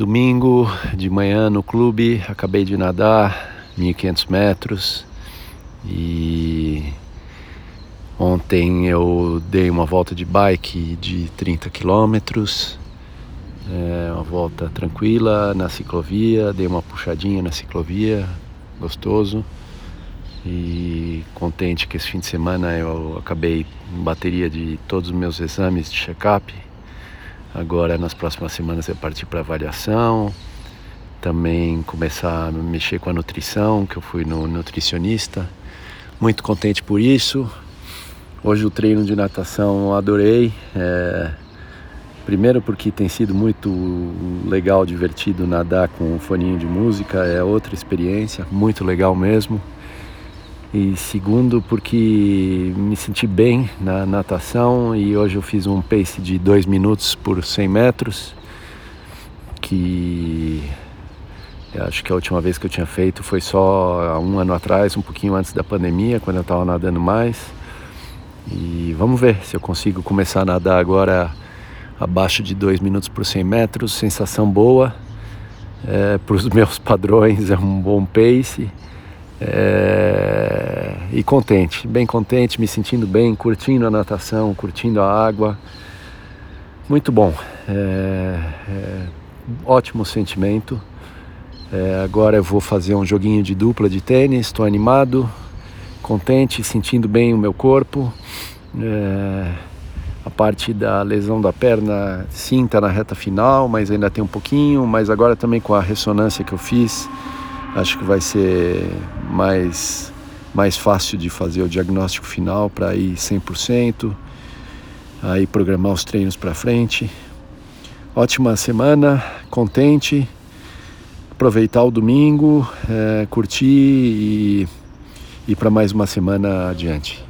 Domingo de manhã no clube, acabei de nadar 1500 metros e ontem eu dei uma volta de bike de 30 quilômetros, é, uma volta tranquila na ciclovia, dei uma puxadinha na ciclovia, gostoso e contente que esse fim de semana eu acabei em bateria de todos os meus exames de check-up Agora, nas próximas semanas, é partir para avaliação, também começar a mexer com a nutrição, que eu fui no nutricionista. Muito contente por isso. Hoje o treino de natação adorei. É... Primeiro porque tem sido muito legal, divertido nadar com um foninho de música, é outra experiência, muito legal mesmo. E segundo, porque me senti bem na natação e hoje eu fiz um pace de 2 minutos por 100 metros, que acho que a última vez que eu tinha feito foi só há um ano atrás, um pouquinho antes da pandemia, quando eu estava nadando mais. E vamos ver se eu consigo começar a nadar agora abaixo de 2 minutos por 100 metros, sensação boa. É, para os meus padrões é um bom pace. É, e contente, bem contente, me sentindo bem, curtindo a natação, curtindo a água. Muito bom, é, é, ótimo sentimento. É, agora eu vou fazer um joguinho de dupla de tênis, estou animado, contente, sentindo bem o meu corpo. É, a parte da lesão da perna sim está na reta final, mas ainda tem um pouquinho. Mas agora também com a ressonância que eu fiz, acho que vai ser mais, mais fácil de fazer o diagnóstico final para ir 100%, aí programar os treinos para frente. Ótima semana, contente, aproveitar o domingo, é, curtir e ir para mais uma semana adiante.